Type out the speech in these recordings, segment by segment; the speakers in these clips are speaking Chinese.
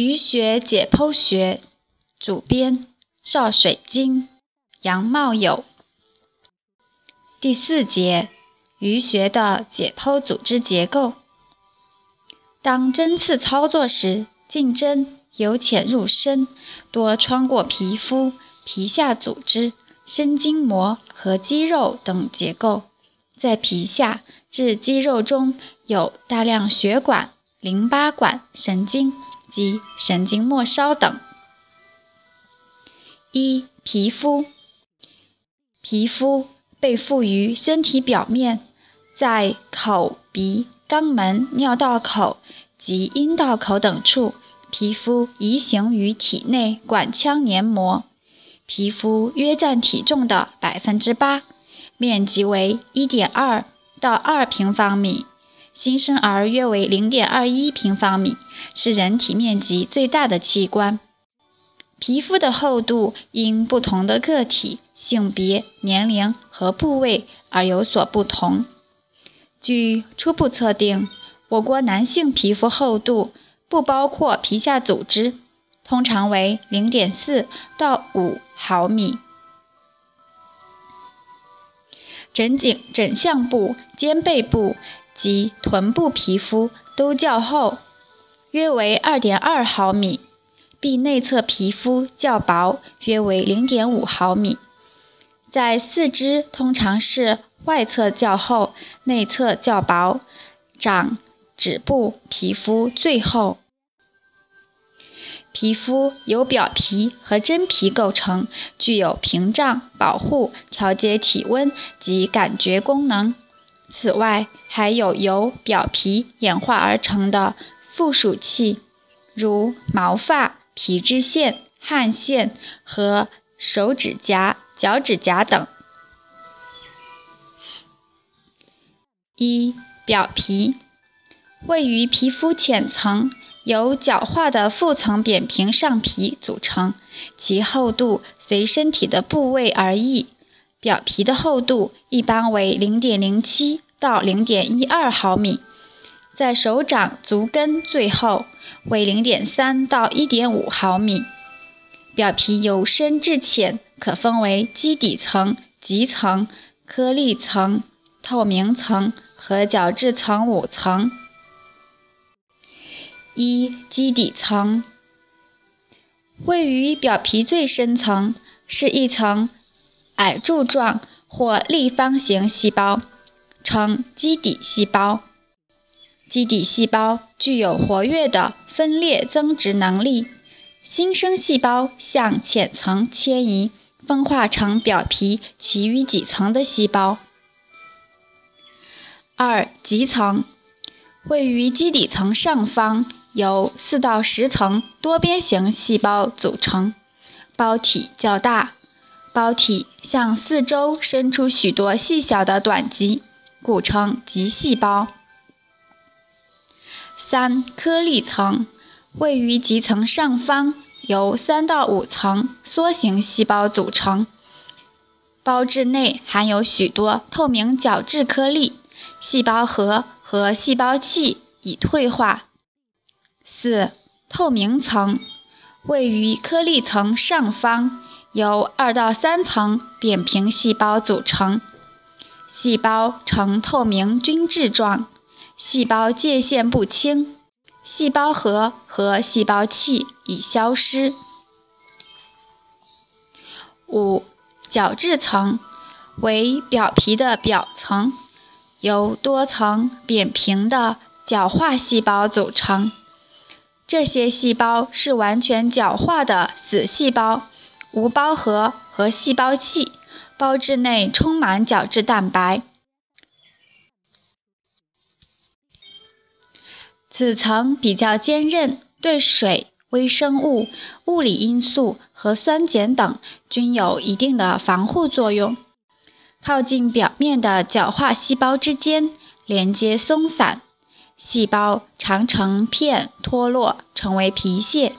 鱼学解剖学，主编邵水晶、杨茂友。第四节，鱼学的解剖组织结构。当针刺操作时，进针由浅入深，多穿过皮肤、皮下组织、深筋膜和肌肉等结构，在皮下至肌肉中有大量血管、淋巴管、神经。及神经末梢等。一、皮肤。皮肤被附于身体表面，在口、鼻、肛门、尿道口及阴道口等处，皮肤移行于体内管腔黏膜。皮肤约占体重的百分之八，面积为一点二到二平方米。新生儿约为零点二一平方米，是人体面积最大的器官。皮肤的厚度因不同的个体、性别、年龄和部位而有所不同。据初步测定，我国男性皮肤厚度不包括皮下组织，通常为零点四到五毫米。枕颈、枕项部、肩背部。及臀部皮肤都较厚，约为二点二毫米；臂内侧皮肤较薄，约为零点五毫米。在四肢通常是外侧较厚，内侧较薄，掌指部皮肤最厚。皮肤由表皮和真皮构成，具有屏障、保护、调节体温及感觉功能。此外，还有由表皮演化而成的附属器，如毛发、皮脂腺、汗腺和手指甲、脚趾甲等。一、表皮位于皮肤浅层，由角化的腹层扁平上皮组成，其厚度随身体的部位而异。表皮的厚度一般为零点零七到零点一二毫米，在手掌足跟最厚，为零点三到一点五毫米。表皮由深至浅，可分为基底层、极层、颗粒层、透明层和角质层五层。一、基底层位于表皮最深层，是一层。矮柱状或立方形细胞称基底细胞。基底细胞具有活跃的分裂增殖能力，新生细胞向浅层迁移，分化成表皮其余几层的细胞。二棘层位于基底层上方，由四到十层多边形细胞组成，胞体较大。胞体向四周伸出许多细小的短棘，故称棘细胞。三颗粒层位于棘层上方，由三到五层梭形细胞组成，胞质内含有许多透明角质颗粒，细胞核和细胞器已退化。四透明层位于颗粒层上方。由二到三层扁平细胞组成，细胞呈透明均质状，细胞界限不清，细胞核和细胞器已消失。五角质层为表皮的表层，由多层扁平的角化细胞组成，这些细胞是完全角化的死细胞。无胞核和细胞器，胞质内充满角质蛋白。此层比较坚韧，对水、微生物、物理因素和酸碱等均有一定的防护作用。靠近表面的角化细胞之间连接松散，细胞常成片脱落，成为皮屑。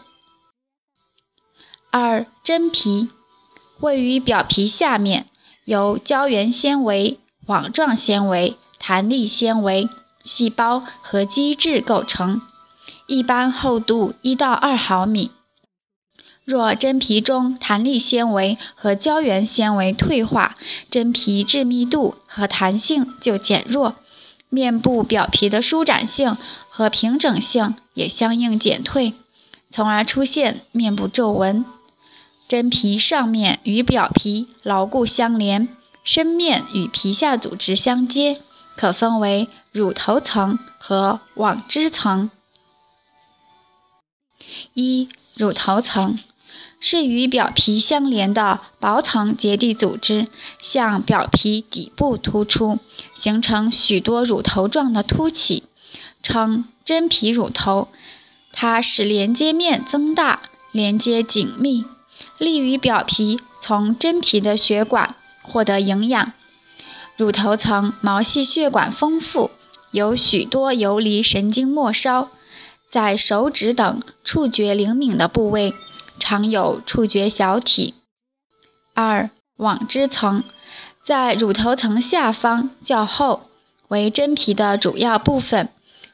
二真皮位于表皮下面，由胶原纤维、网状纤维、弹力纤维、细胞和基质构成，一般厚度一到二毫米。若真皮中弹力纤维和胶原纤维退化，真皮致密度和弹性就减弱，面部表皮的舒展性和平整性也相应减退，从而出现面部皱纹。真皮上面与表皮牢固相连，深面与皮下组织相接，可分为乳头层和网织层。一、乳头层。是与表皮相连的薄层结缔组织，向表皮底部突出，形成许多乳头状的凸起，称真皮乳头。它使连接面增大，连接紧密，利于表皮从真皮的血管获得营养。乳头层毛细血管丰富，有许多游离神经末梢，在手指等触觉灵敏的部位。常有触觉小体。二、网织层在乳头层下方较厚，为真皮的主要部分，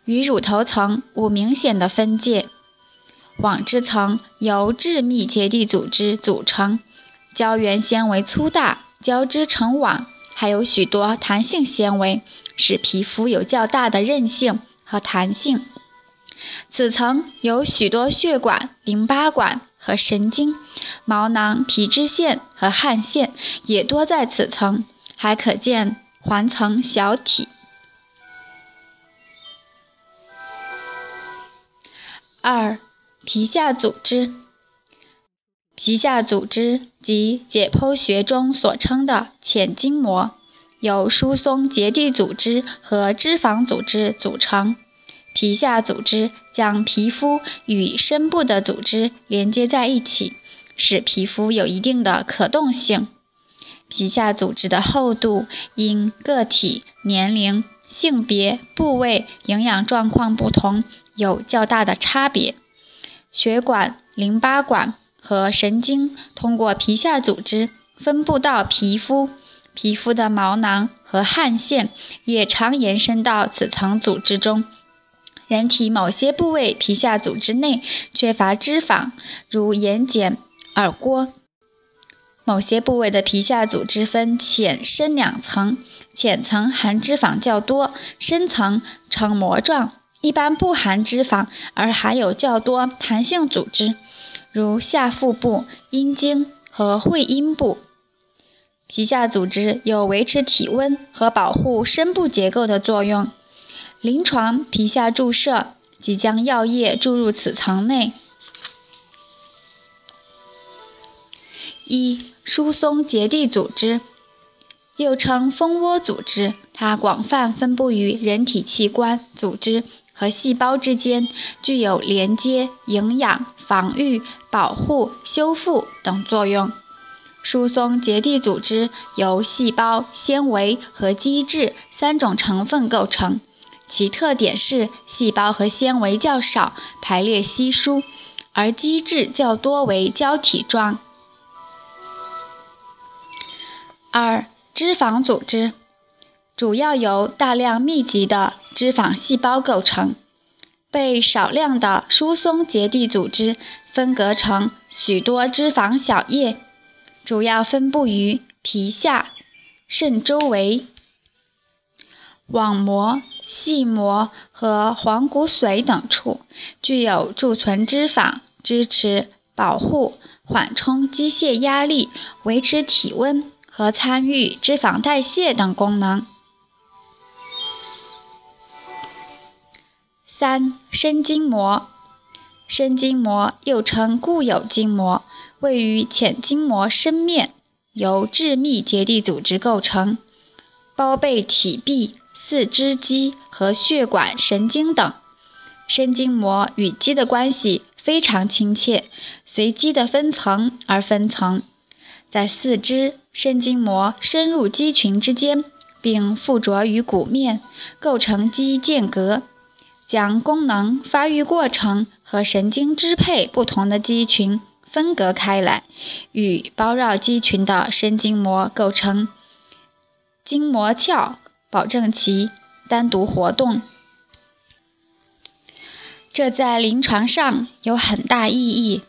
与乳头层无明显的分界。网织层由致密结缔组织组成，胶原纤维粗大，交织成网，还有许多弹性纤维，使皮肤有较大的韧性和弹性。此层有许多血管、淋巴管。和神经、毛囊、皮脂腺和汗腺也多在此层，还可见环层小体。二、皮下组织。皮下组织及解剖学中所称的浅筋膜，由疏松结缔组织和脂肪组织组成。皮下组织将皮肤与深部的组织连接在一起，使皮肤有一定的可动性。皮下组织的厚度因个体、年龄、性别、部位、营养状况不同有较大的差别。血管、淋巴管和神经通过皮下组织分布到皮肤，皮肤的毛囊和汗腺也常延伸到此层组织中。人体某些部位皮下组织内缺乏脂肪，如眼睑、耳郭。某些部位的皮下组织分浅深两层，浅层含脂肪较多，深层呈膜状，一般不含脂肪，而含有较多弹性组织，如下腹部、阴茎和会阴部。皮下组织有维持体温和保护深部结构的作用。临床皮下注射即将药液注入此层内。一、疏松结缔组织，又称蜂窝组织，它广泛分布于人体器官、组织和细胞之间，具有连接、营养、防御、保护、修复等作用。疏松结缔组织由细胞、纤维和基质三种成分构成。其特点是细胞和纤维较少，排列稀疏，而基质较多为胶体状。二、脂肪组织主要由大量密集的脂肪细胞构成，被少量的疏松结缔组织分隔成许多脂肪小叶，主要分布于皮下、肾周围、网膜。细膜和黄骨髓等处具有贮存脂肪、支持、保护、缓冲机械压力、维持体温和参与脂肪代谢等功能。三、深筋膜。深筋膜又称固有筋膜，位于浅筋膜深面，由致密结缔组织构成，包被体壁。四肢肌和血管、神经等，深筋膜与肌的关系非常亲切，随肌的分层而分层。在四肢，深筋膜深入肌群之间，并附着于骨面，构成肌间隔，将功能、发育过程和神经支配不同的肌群分隔开来，与包绕肌群的深筋膜构成筋膜鞘。保证其单独活动。这在临床上有很大意义。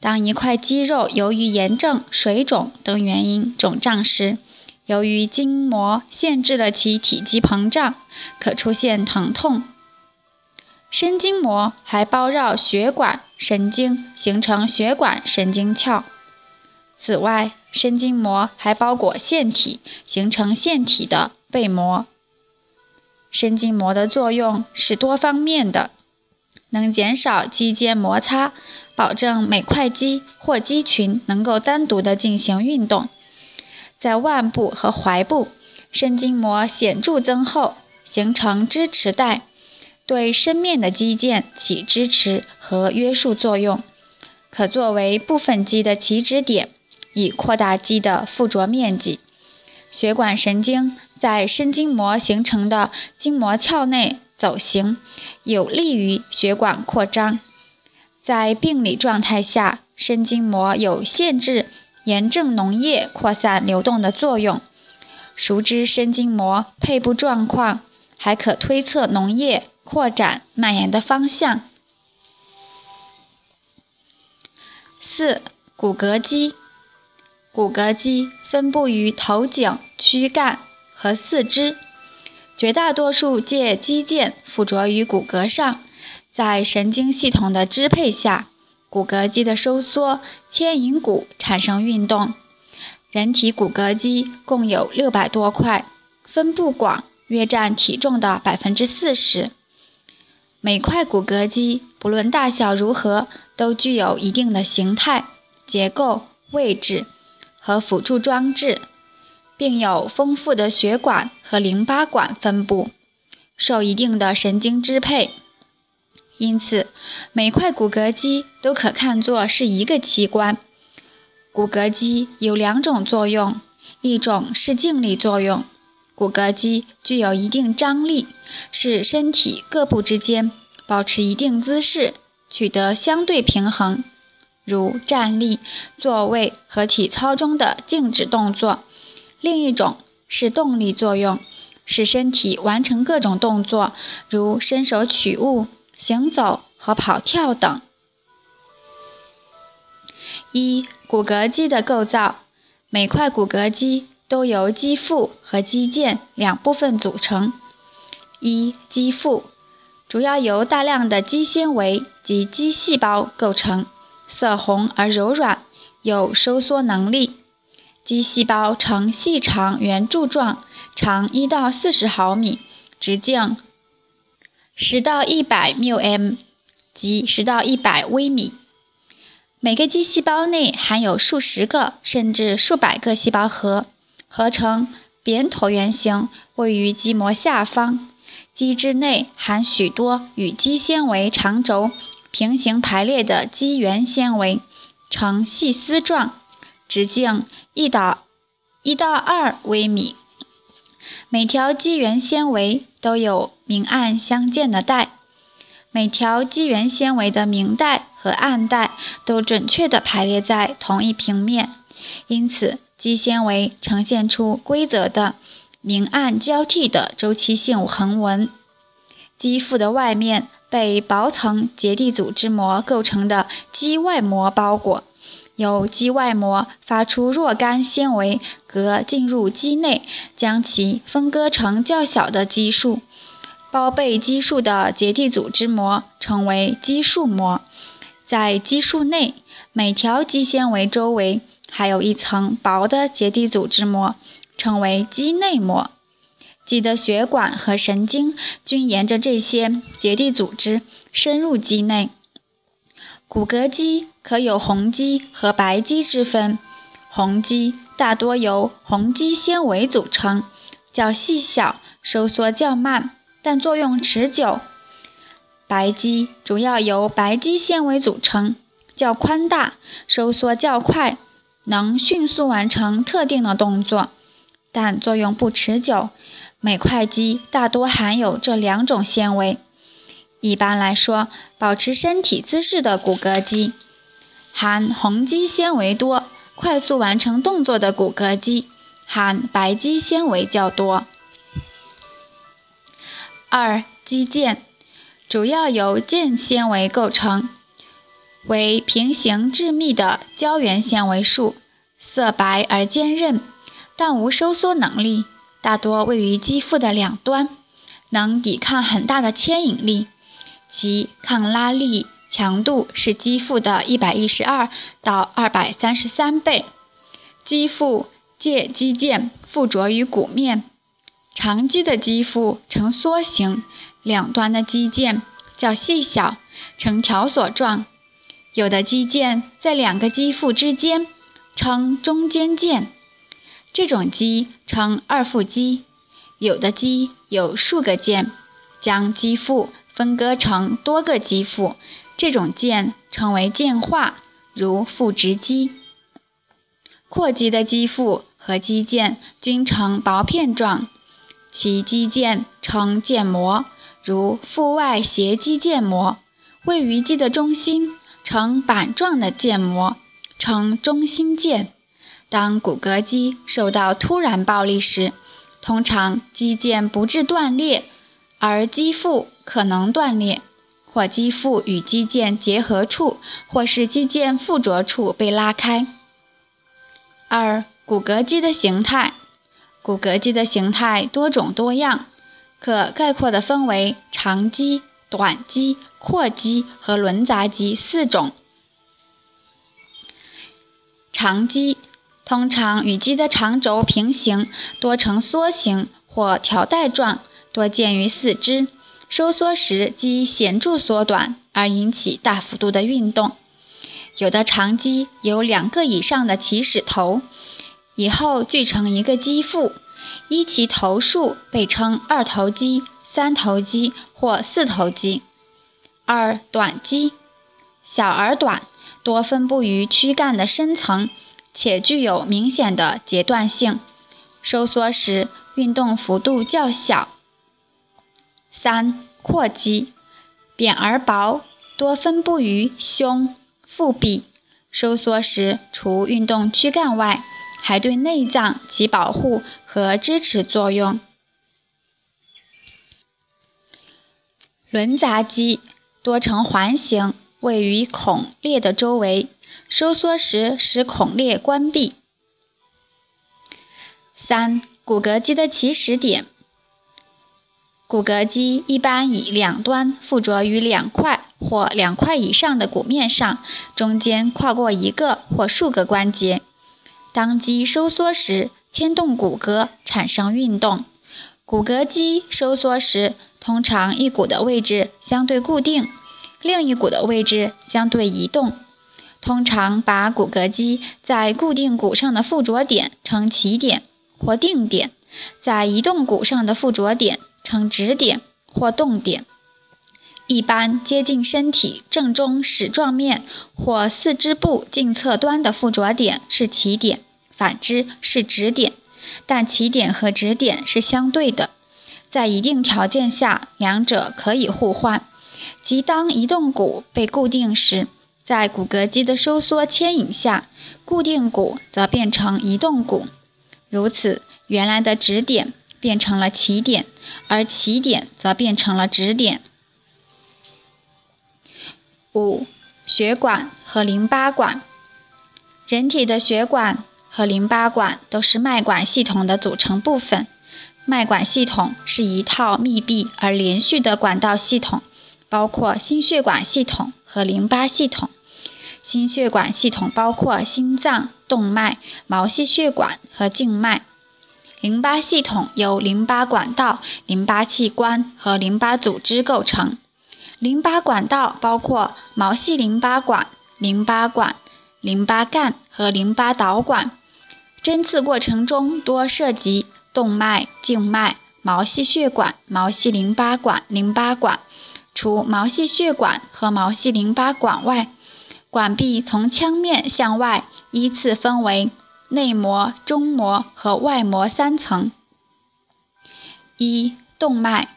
当一块肌肉由于炎症、水肿等原因肿胀时，由于筋膜限制了其体积膨胀，可出现疼痛。神经膜还包绕血管、神经，形成血管神经鞘。此外，神经膜还包裹腺体，形成腺体的被膜。神经膜的作用是多方面的，能减少肌间摩擦，保证每块肌或肌群能够单独的进行运动。在腕部和踝部，神经膜显著增厚，形成支持带，对身面的肌腱起支持和约束作用，可作为部分肌的起止点，以扩大肌的附着面积。血管神经在神经膜形成的筋膜鞘内走行，有利于血管扩张。在病理状态下，神经膜有限制。炎症脓液扩散流动的作用，熟知神经膜配部状况，还可推测脓液扩展蔓延的方向。四、骨骼肌。骨骼肌分布于头颈、躯干和四肢，绝大多数借肌腱附着于骨骼上，在神经系统的支配下。骨骼肌的收缩牵引骨产生运动。人体骨骼肌共有六百多块，分布广，约占体重的百分之四十。每块骨骼肌不论大小如何，都具有一定的形态、结构、位置和辅助装置，并有丰富的血管和淋巴管分布，受一定的神经支配。因此，每块骨骼肌都可看作是一个器官。骨骼肌有两种作用，一种是静力作用，骨骼肌具有一定张力，使身体各部之间保持一定姿势，取得相对平衡，如站立、坐位和体操中的静止动作；另一种是动力作用，使身体完成各种动作，如伸手取物。行走和跑跳等。一、骨骼肌的构造，每块骨骼肌都由肌腹和肌腱两部分组成。一、肌腹主要由大量的肌纤维及肌细胞构成，色红而柔软，有收缩能力。肌细胞呈细长圆柱状，长一到四十毫米，直径。十到一百缪 m，即十到一百微米。每个肌细胞内含有数十个甚至数百个细胞核，合成扁椭圆形，位于肌膜下方。肌质内含许多与肌纤维长轴平行排列的肌原纤维，呈细丝状，直径一到一到二微米。每条肌原纤维都有明暗相间的带，每条肌原纤维的明带和暗带都准确地排列在同一平面，因此肌纤维呈现出规则的明暗交替的周期性横纹。肌肤的外面被薄层结缔组织膜构成的肌外膜包裹。由肌外膜发出若干纤维隔进入肌内，将其分割成较小的肌束。包被肌束的结缔组织膜称为肌束膜。在肌束内，每条肌纤维周围还有一层薄的结缔组织膜，称为肌内膜。肌的血管和神经均沿着这些结缔组织深入肌内。骨骼肌可有红肌和白肌之分，红肌大多由红肌纤维组成，较细小，收缩较慢，但作用持久；白肌主要由白肌纤维组成，较宽大，收缩较快，能迅速完成特定的动作，但作用不持久。每块肌大多含有这两种纤维。一般来说，保持身体姿势的骨骼肌含红肌纤维多，快速完成动作的骨骼肌含白肌纤维较多。二、肌腱主要由腱纤维构成，为平行致密的胶原纤维束，色白而坚韧，但无收缩能力，大多位于肌肤的两端，能抵抗很大的牵引力，其抗拉力强度是肌肤的一百一十二到二百三十三倍。肌肤借肌腱附着于骨面，长肌的肌肤呈梭形。两端的肌腱较细小，呈条索状；有的肌腱在两个肌腹之间，称中间腱，这种肌称二腹肌；有的肌有数个腱，将肌腹分割成多个肌腹，这种腱称为腱化，如腹直肌。阔肌的肌腹和肌腱均呈薄片状，其肌腱称腱膜。如腹外斜肌腱膜，位于肌的中心，呈板状的腱膜，称中心腱。当骨骼肌受到突然暴力时，通常肌腱不致断裂，而肌腹可能断裂，或肌腹与肌腱结合处，或是肌腱附着处被拉开。二、骨骼肌的形态，骨骼肌的形态多种多样。可概括地分为长肌、短肌、阔肌和轮匝肌四种。长肌通常与肌的长轴平行，多呈梭形或条带状，多见于四肢。收缩时，肌显著缩短，而引起大幅度的运动。有的长肌有两个以上的起始头，以后聚成一个肌腹。依其头数被称二头肌、三头肌或四头肌。二短肌，小而短，多分布于躯干的深层，且具有明显的截断性，收缩时运动幅度较小。三阔肌，扁而薄，多分布于胸、腹壁，收缩时除运动躯干外。还对内脏起保护和支持作用。轮匝肌多呈环形，位于孔裂的周围，收缩时使孔裂关闭。三、骨骼肌的起始点。骨骼肌一般以两端附着于两块或两块以上的骨面上，中间跨过一个或数个关节。当肌收缩时，牵动骨骼产生运动。骨骼肌收缩时，通常一股的位置相对固定，另一股的位置相对移动。通常把骨骼肌在固定骨上的附着点称起点或定点，在移动骨上的附着点称止点或动点。一般接近身体正中矢状面或四肢部近侧端的附着点是起点。反之是止点，但起点和止点是相对的，在一定条件下，两者可以互换。即当移动骨被固定时，在骨骼肌的收缩牵引下，固定骨则变成移动骨，如此，原来的止点变成了起点，而起点则变成了止点。五、血管和淋巴管，人体的血管。和淋巴管都是脉管系统的组成部分。脉管系统是一套密闭而连续的管道系统，包括心血管系统和淋巴系统。心血管系统包括心脏、动脉、毛细血管和静脉。淋巴系统由淋巴管道、淋巴器官和淋巴组织构成。淋巴管道包括毛细淋巴管、淋巴管、淋巴干和淋巴导管。针刺过程中多涉及动脉、静脉、毛细血管、毛细淋巴管、淋巴管。除毛细血管和毛细淋巴管外，管壁从腔面向外依次分为内膜、中膜和外膜三层。一、动脉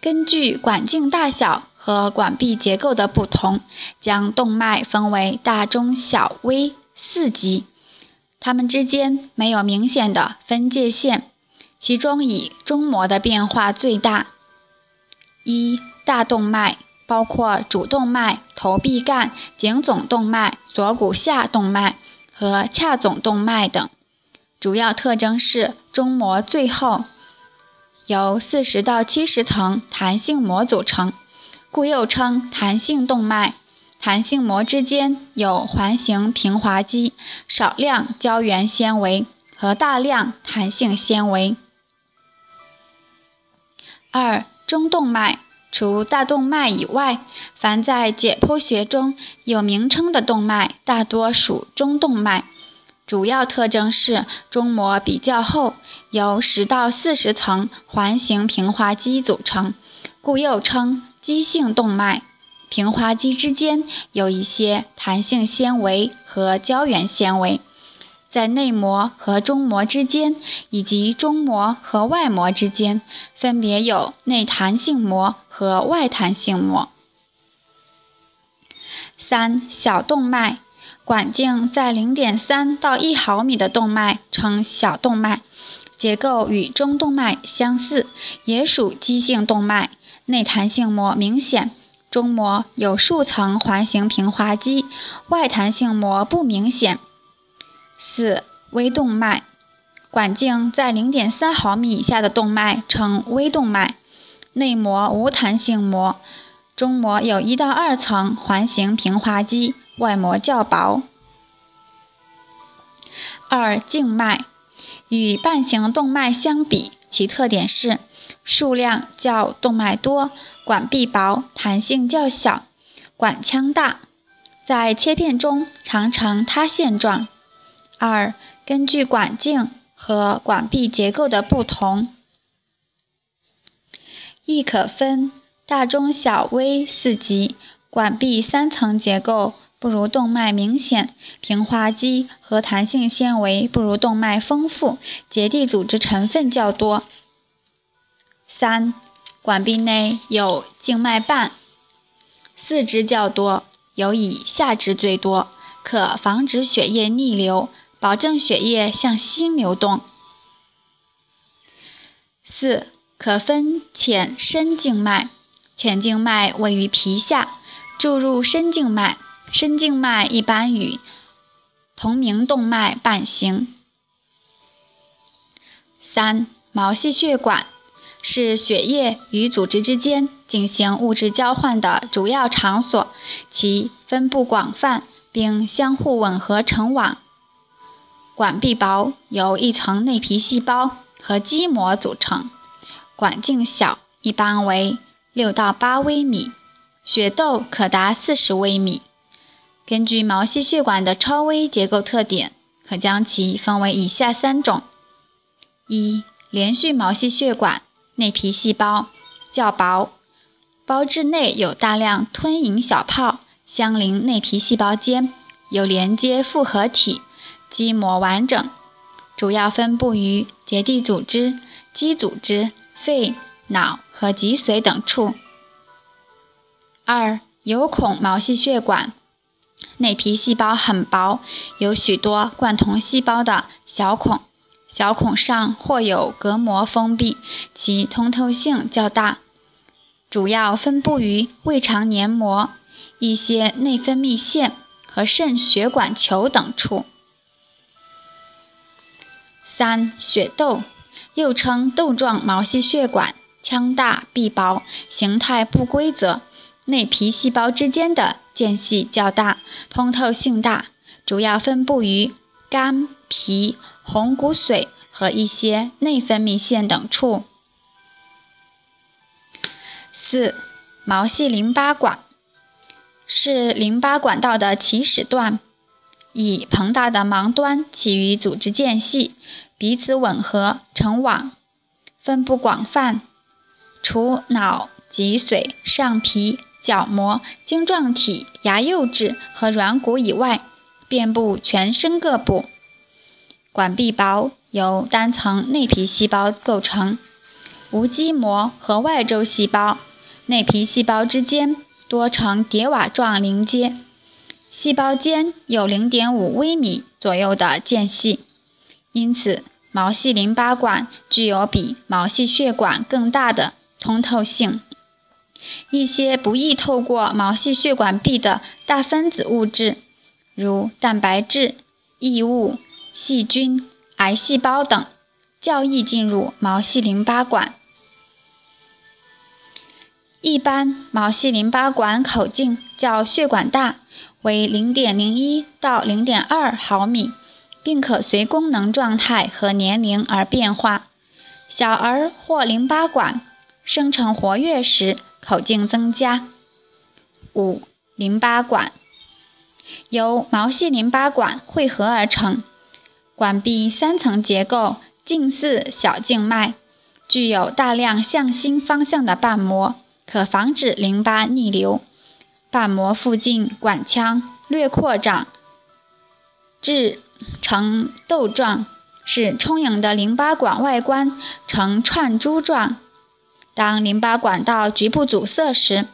根据管径大小和管壁结构的不同，将动脉分为大、中、小、微四级。它们之间没有明显的分界线，其中以中膜的变化最大。一、大动脉，包括主动脉、头臂干、颈总动脉、锁骨下动脉和髂总动脉等。主要特征是中膜最厚由四十到七十层弹性膜组成，故又称弹性动脉。弹性膜之间有环形平滑肌、少量胶原纤维和大量弹性纤维。二、中动脉，除大动脉以外，凡在解剖学中有名称的动脉，大多属中动脉。主要特征是中膜比较厚，由十到四十层环形平滑肌组成，故又称肌性动脉。平滑肌之间有一些弹性纤维和胶原纤维，在内膜和中膜之间以及中膜和外膜之间，分别有内弹性膜和外弹性膜。三小动脉，管径在零点三到一毫米的动脉称小动脉，结构与中动脉相似，也属肌性动脉，内弹性膜明显。中膜有数层环形平滑肌，外弹性膜不明显。四微动脉，管径在零点三毫米以下的动脉称微动脉，内膜无弹性膜，中膜有一到二层环形平滑肌，外膜较薄。二静脉，与半形动脉相比，其特点是。数量较动脉多，管壁薄，弹性较小，管腔大，在切片中常呈塌陷状。二、根据管径和管壁结构的不同，亦可分大、中、小、微四级。管壁三层结构不如动脉明显，平滑肌和弹性纤维不如动脉丰富，结缔组织成分较多。三、管壁内有静脉瓣，四肢较多，尤以下肢最多，可防止血液逆流，保证血液向心流动。四、可分浅深静脉，浅静脉位于皮下，注入深静脉，深静脉一般与同名动脉瓣形。三、毛细血管。是血液与组织之间进行物质交换的主要场所，其分布广泛，并相互吻合成网。管壁薄，由一层内皮细胞和肌膜组成。管径小，一般为六到八微米，血窦可达四十微米。根据毛细血管的超微结构特点，可将其分为以下三种：一、连续毛细血管。内皮细胞较薄，胞质内有大量吞饮小泡，相邻内皮细胞间有连接复合体，基膜完整，主要分布于结缔组织、肌组织、肺、脑和脊髓等处。二、有孔毛细血管，内皮细胞很薄，有许多贯通细胞的小孔。小孔上或有隔膜封闭，其通透性较大，主要分布于胃肠黏膜、一些内分泌腺和肾血管球等处。三、血窦又称窦状毛细血管，腔大壁薄，形态不规则，内皮细胞之间的间隙较大，通透性大，主要分布于肝、脾。红骨髓和一些内分泌腺等处。四、毛细淋巴管是淋巴管道的起始段，以膨大的盲端起于组织间隙，彼此吻合成网，分布广泛，除脑、脊髓、上皮、角膜、晶状体、牙釉质和软骨以外，遍布全身各部。管壁薄，由单层内皮细胞构成，无基膜和外周细胞，内皮细胞之间多呈叠瓦状连接，细胞间有0.5微米左右的间隙，因此毛细淋巴管具有比毛细血管更大的通透性。一些不易透过毛细血管壁的大分子物质，如蛋白质、异物、细菌、癌细胞等，较易进入毛细淋巴管。一般毛细淋巴管口径较血管大，为零点零一到零点二毫米，并可随功能状态和年龄而变化。小儿或淋巴管生成活跃时，口径增加。五、淋巴管由毛细淋巴管汇合而成，管壁三层结构，近似小静脉，具有大量向心方向的瓣膜。可防止淋巴逆流，瓣膜附近管腔略扩张至呈豆状，使充盈的淋巴管外观呈串珠状。当淋巴管道局部阻塞时，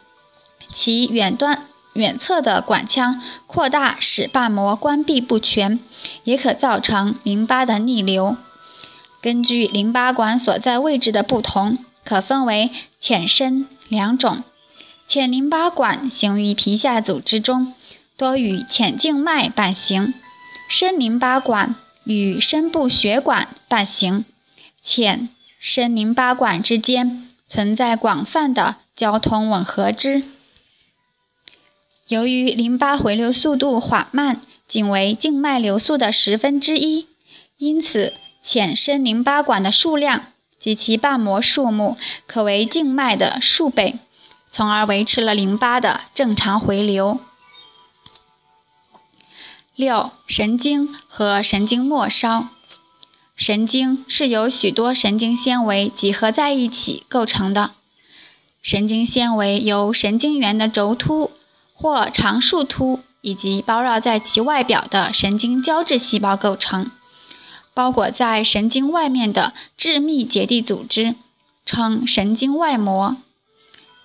其远端远侧的管腔扩大，使瓣膜关闭不全，也可造成淋巴的逆流。根据淋巴管所在位置的不同，可分为浅深。两种浅淋巴管行于皮下组织中，多与浅静脉伴行；深淋巴管与深部血管伴行。浅深淋巴管之间存在广泛的交通吻合支。由于淋巴回流速度缓慢，仅为静脉流速的十分之一，因此浅深淋巴管的数量。及其瓣膜数目可为静脉的数倍，从而维持了淋巴的正常回流。六、神经和神经末梢。神经是由许多神经纤维集合在一起构成的。神经纤维由神经元的轴突或长树突以及包绕在其外表的神经胶质细胞构成。包裹在神经外面的致密结缔组织称神经外膜。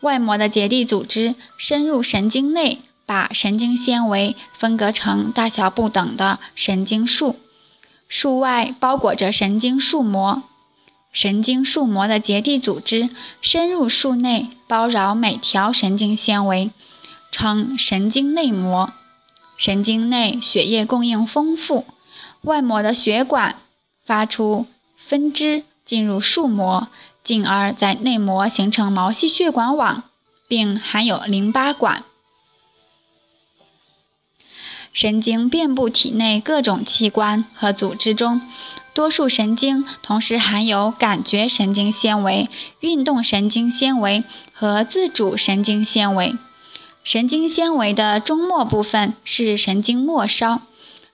外膜的结缔组织深入神经内，把神经纤维分割成大小不等的神经束。束外包裹着神经束膜。神经束膜的结缔组织深入束内，包绕每条神经纤维，称神经内膜。神经内血液供应丰富。外膜的血管发出分支进入束膜，进而，在内膜形成毛细血管网，并含有淋巴管。神经遍布体内各种器官和组织中，多数神经同时含有感觉神经纤维、运动神经纤维和自主神经纤维。神经纤维的终末部分是神经末梢，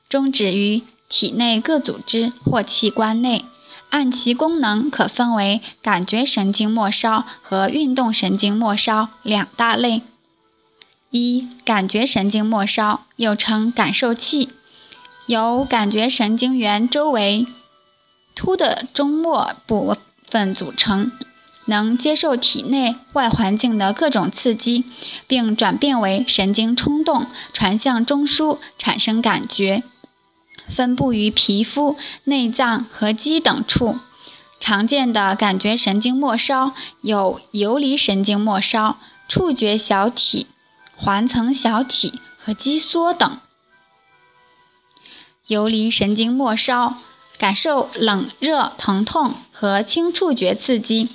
终止于。体内各组织或器官内，按其功能可分为感觉神经末梢和运动神经末梢两大类。一、感觉神经末梢又称感受器，由感觉神经元周围突的终末部分组成，能接受体内外环境的各种刺激，并转变为神经冲动，传向中枢，产生感觉。分布于皮肤、内脏和肌等处。常见的感觉神经末梢有游离神经末梢、触觉小体、环层小体和肌梭等。游离神经末梢感受冷热、疼痛和轻触觉刺激，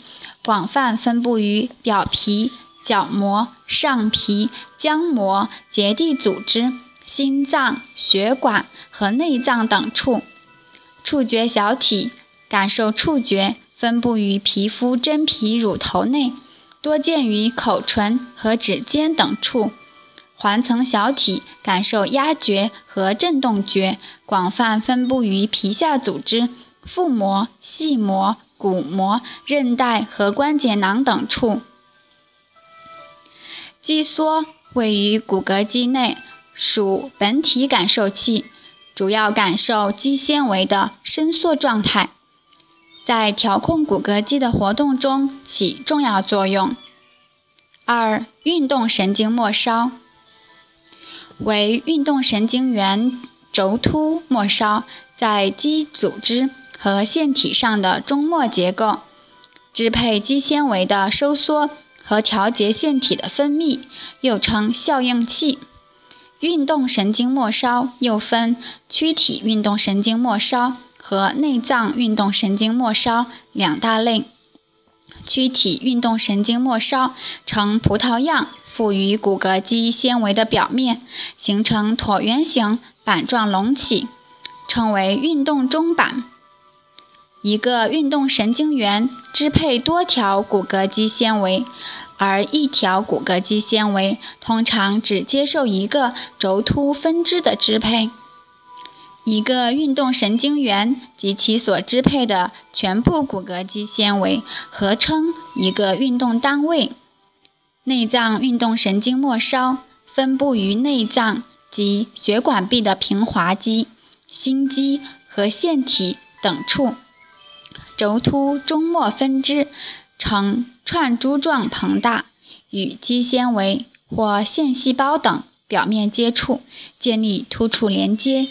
广泛分布于表皮、角膜、上皮、浆膜、结缔组织。心脏、血管和内脏等处，触觉小体感受触觉，分布于皮肤真皮乳头内，多见于口唇和指尖等处。环层小体感受压觉和振动觉，广泛分布于皮下组织、腹膜、细膜、骨膜、韧带和关节囊等处。肌梭位于骨骼肌内。属本体感受器，主要感受肌纤维的伸缩状态，在调控骨骼肌的活动中起重要作用。二、运动神经末梢为运动神经元轴突末梢在肌组织和腺体上的终末结构，支配肌纤维的收缩和调节腺体的分泌，又称效应器。运动神经末梢又分躯体运动神经末梢和内脏运动神经末梢两大类。躯体运动神经末梢呈葡萄样，附于骨骼肌纤维的表面，形成椭圆形板状隆起，称为运动中板。一个运动神经元支配多条骨骼肌纤维，而一条骨骼肌纤维通常只接受一个轴突分支的支配。一个运动神经元及其所支配的全部骨骼肌纤维合称一个运动单位。内脏运动神经末梢分布于内脏及血管壁的平滑肌、心肌和腺体等处，轴突终末分支呈串珠状膨大，与肌纤维或腺细胞等表面接触，建立突触连接。